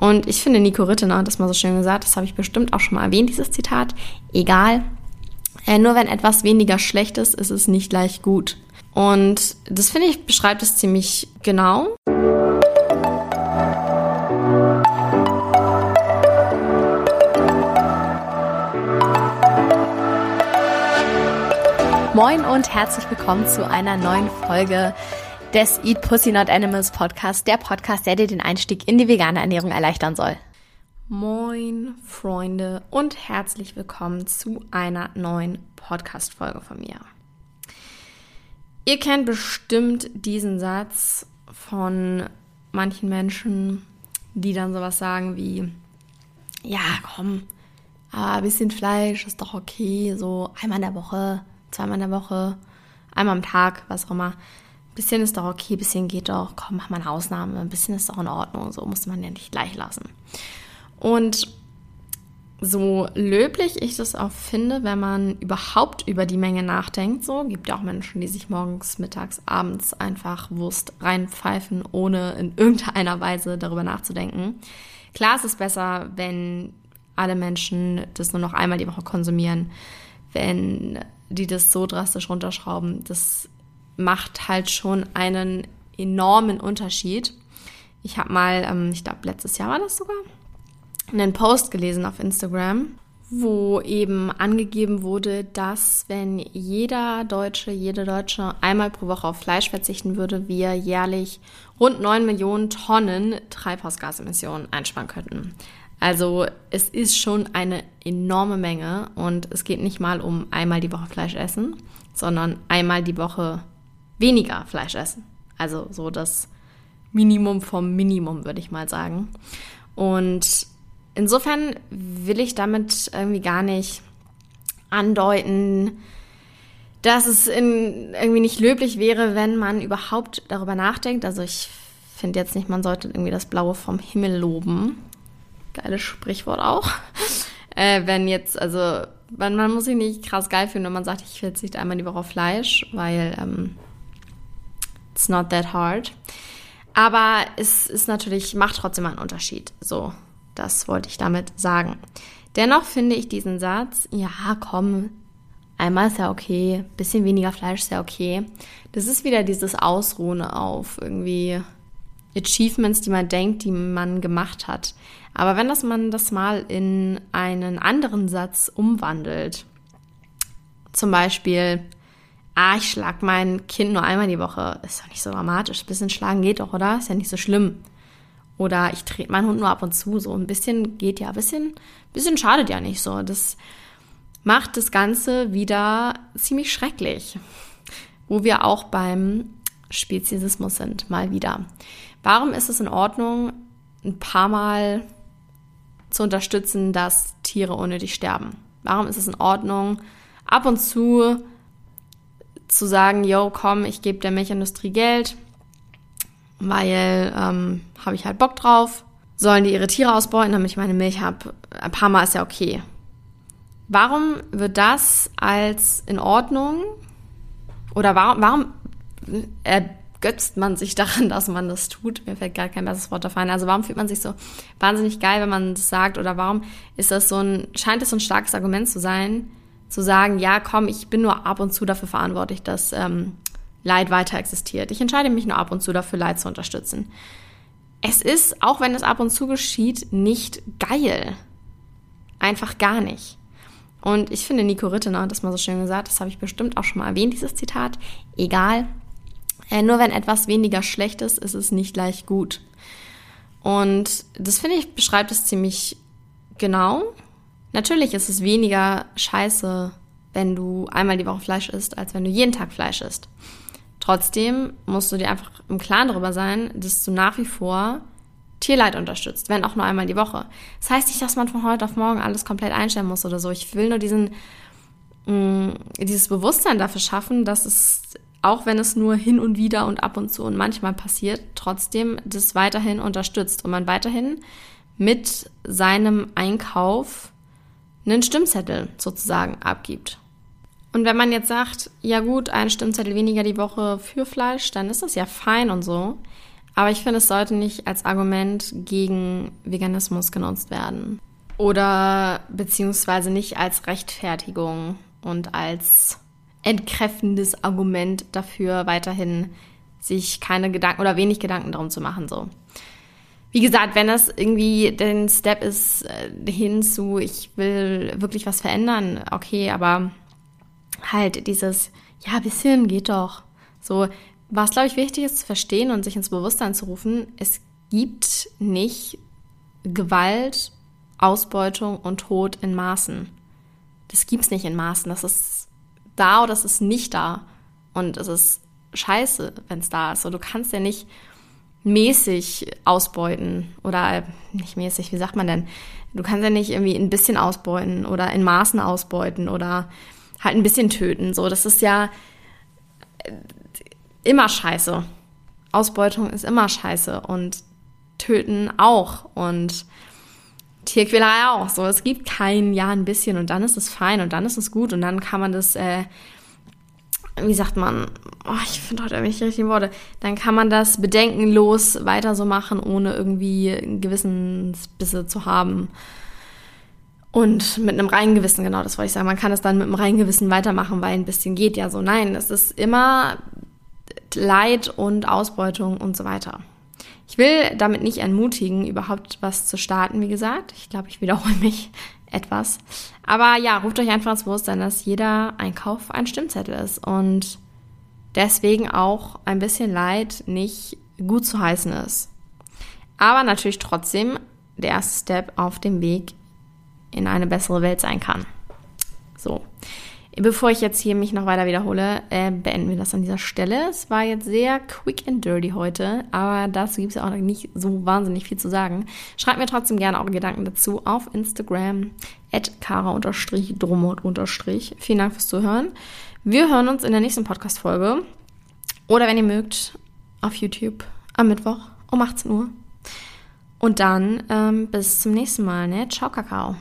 Und ich finde, Nico Rittener hat das mal so schön gesagt, das habe ich bestimmt auch schon mal erwähnt, dieses Zitat. Egal, äh, nur wenn etwas weniger schlecht ist, ist es nicht gleich gut. Und das finde ich beschreibt es ziemlich genau. Moin und herzlich willkommen zu einer neuen Folge des Eat Pussy Not Animals Podcast, der Podcast, der dir den Einstieg in die vegane Ernährung erleichtern soll. Moin Freunde und herzlich willkommen zu einer neuen Podcast-Folge von mir. Ihr kennt bestimmt diesen Satz von manchen Menschen, die dann sowas sagen wie, ja, komm, aber ein bisschen Fleisch ist doch okay, so einmal in der Woche, zweimal in der Woche, einmal am Tag, was auch immer. Bisschen ist doch okay, bisschen geht doch, komm, mach mal eine Ausnahme, ein bisschen ist doch in Ordnung, so muss man ja nicht gleich lassen. Und so löblich ich das auch finde, wenn man überhaupt über die Menge nachdenkt, so gibt ja auch Menschen, die sich morgens, mittags, abends einfach Wurst reinpfeifen, ohne in irgendeiner Weise darüber nachzudenken. Klar ist es besser, wenn alle Menschen das nur noch einmal die Woche konsumieren, wenn die das so drastisch runterschrauben. Das macht halt schon einen enormen Unterschied. Ich habe mal, ähm, ich glaube letztes Jahr war das sogar, einen Post gelesen auf Instagram, wo eben angegeben wurde, dass wenn jeder Deutsche, jede Deutsche einmal pro Woche auf Fleisch verzichten würde, wir jährlich rund 9 Millionen Tonnen Treibhausgasemissionen einsparen könnten. Also es ist schon eine enorme Menge und es geht nicht mal um einmal die Woche Fleisch essen, sondern einmal die Woche weniger Fleisch essen. Also so das Minimum vom Minimum, würde ich mal sagen. Und insofern will ich damit irgendwie gar nicht andeuten, dass es in, irgendwie nicht löblich wäre, wenn man überhaupt darüber nachdenkt. Also ich finde jetzt nicht, man sollte irgendwie das Blaue vom Himmel loben. Geiles Sprichwort auch. Äh, wenn jetzt, also man, man muss sich nicht krass geil fühlen, wenn man sagt, ich verzichte einmal die Woche auf Fleisch, weil ähm, it's not that hard. Aber es ist natürlich, macht trotzdem einen Unterschied. So, das wollte ich damit sagen. Dennoch finde ich diesen Satz, ja, komm, einmal ist ja okay, bisschen weniger Fleisch ist ja okay. Das ist wieder dieses Ausruhen auf irgendwie Achievements, die man denkt, die man gemacht hat. Aber wenn das man das mal in einen anderen Satz umwandelt, zum Beispiel, ah, ich schlag mein Kind nur einmal die Woche, ist doch nicht so dramatisch. Ein bisschen schlagen geht doch, oder? Ist ja nicht so schlimm. Oder ich trete meinen Hund nur ab und zu. So ein bisschen geht ja, ein bisschen, bisschen schadet ja nicht so. Das macht das Ganze wieder ziemlich schrecklich. Wo wir auch beim Speziesismus sind, mal wieder. Warum ist es in Ordnung, ein paar Mal zu unterstützen, dass Tiere unnötig sterben? Warum ist es in Ordnung, ab und zu zu sagen, yo, komm, ich gebe der Milchindustrie Geld, weil ähm, habe ich halt Bock drauf. Sollen die ihre Tiere ausbeuten, damit ich meine Milch habe? Ein paar Mal ist ja okay. Warum wird das als in Ordnung oder warum, warum ergötzt man sich daran, dass man das tut? Mir fällt gar kein besseres Wort dafür ein. Also warum fühlt man sich so wahnsinnig geil, wenn man das sagt? Oder warum ist das so ein, scheint es so ein starkes Argument zu sein, zu sagen, ja, komm, ich bin nur ab und zu dafür verantwortlich, dass ähm, Leid weiter existiert. Ich entscheide mich nur ab und zu dafür, Leid zu unterstützen. Es ist, auch wenn es ab und zu geschieht, nicht geil. Einfach gar nicht. Und ich finde, Nico Rittener hat das mal so schön gesagt, das habe ich bestimmt auch schon mal erwähnt, dieses Zitat. Egal. Äh, nur wenn etwas weniger schlecht ist, ist es nicht gleich gut. Und das finde ich, beschreibt es ziemlich genau. Natürlich ist es weniger scheiße, wenn du einmal die Woche Fleisch isst, als wenn du jeden Tag Fleisch isst. Trotzdem musst du dir einfach im Klaren darüber sein, dass du nach wie vor Tierleid unterstützt, wenn auch nur einmal die Woche. Das heißt nicht, dass man von heute auf morgen alles komplett einstellen muss oder so. Ich will nur diesen, mh, mm, dieses Bewusstsein dafür schaffen, dass es, auch wenn es nur hin und wieder und ab und zu und manchmal passiert, trotzdem das weiterhin unterstützt und man weiterhin mit seinem Einkauf einen Stimmzettel sozusagen abgibt. Und wenn man jetzt sagt, ja gut, ein Stimmzettel weniger die Woche für Fleisch, dann ist das ja fein und so. Aber ich finde, es sollte nicht als Argument gegen Veganismus genutzt werden. Oder beziehungsweise nicht als Rechtfertigung und als entkräftendes Argument dafür, weiterhin sich keine Gedanken oder wenig Gedanken darum zu machen. So. Wie gesagt, wenn das irgendwie den Step ist äh, hin zu, ich will wirklich was verändern, okay, aber halt dieses, ja, bisschen geht doch. So, was glaube ich wichtig ist zu verstehen und sich ins Bewusstsein zu rufen, es gibt nicht Gewalt, Ausbeutung und Tod in Maßen. Das gibt's nicht in Maßen. Das ist da oder das ist nicht da. Und es ist scheiße, wenn es da ist. So, du kannst ja nicht mäßig ausbeuten oder nicht mäßig, wie sagt man denn? Du kannst ja nicht irgendwie ein bisschen ausbeuten oder in Maßen ausbeuten oder halt ein bisschen töten. So, das ist ja äh, immer scheiße. Ausbeutung ist immer scheiße und töten auch und Tierquälerei auch. So, es gibt kein Ja ein bisschen und dann ist es fein und dann ist es gut und dann kann man das äh, wie sagt man, oh, ich finde heute irgendwie die richtigen Worte, dann kann man das bedenkenlos weiter so machen, ohne irgendwie Gewissensbisse zu haben. Und mit einem reinen Gewissen, genau, das wollte ich sagen. Man kann es dann mit einem reinen Gewissen weitermachen, weil ein bisschen geht ja so. Nein, es ist immer Leid und Ausbeutung und so weiter. Ich will damit nicht ermutigen, überhaupt was zu starten, wie gesagt. Ich glaube, ich wiederhole mich etwas. Aber ja, ruft euch einfach ins Bewusstsein, dass jeder Einkauf ein Stimmzettel ist und deswegen auch ein bisschen Leid nicht gut zu heißen ist. Aber natürlich trotzdem der erste Step auf dem Weg in eine bessere Welt sein kann. So. Bevor ich jetzt hier mich noch weiter wiederhole, äh, beenden wir das an dieser Stelle. Es war jetzt sehr quick and dirty heute, aber dazu gibt es ja auch nicht so wahnsinnig viel zu sagen. Schreibt mir trotzdem gerne eure Gedanken dazu auf Instagram at kara-drumot- Vielen Dank fürs Zuhören. Wir hören uns in der nächsten Podcast-Folge oder wenn ihr mögt, auf YouTube am Mittwoch um 18 Uhr. Und dann ähm, bis zum nächsten Mal, ne? Ciao, Kakao.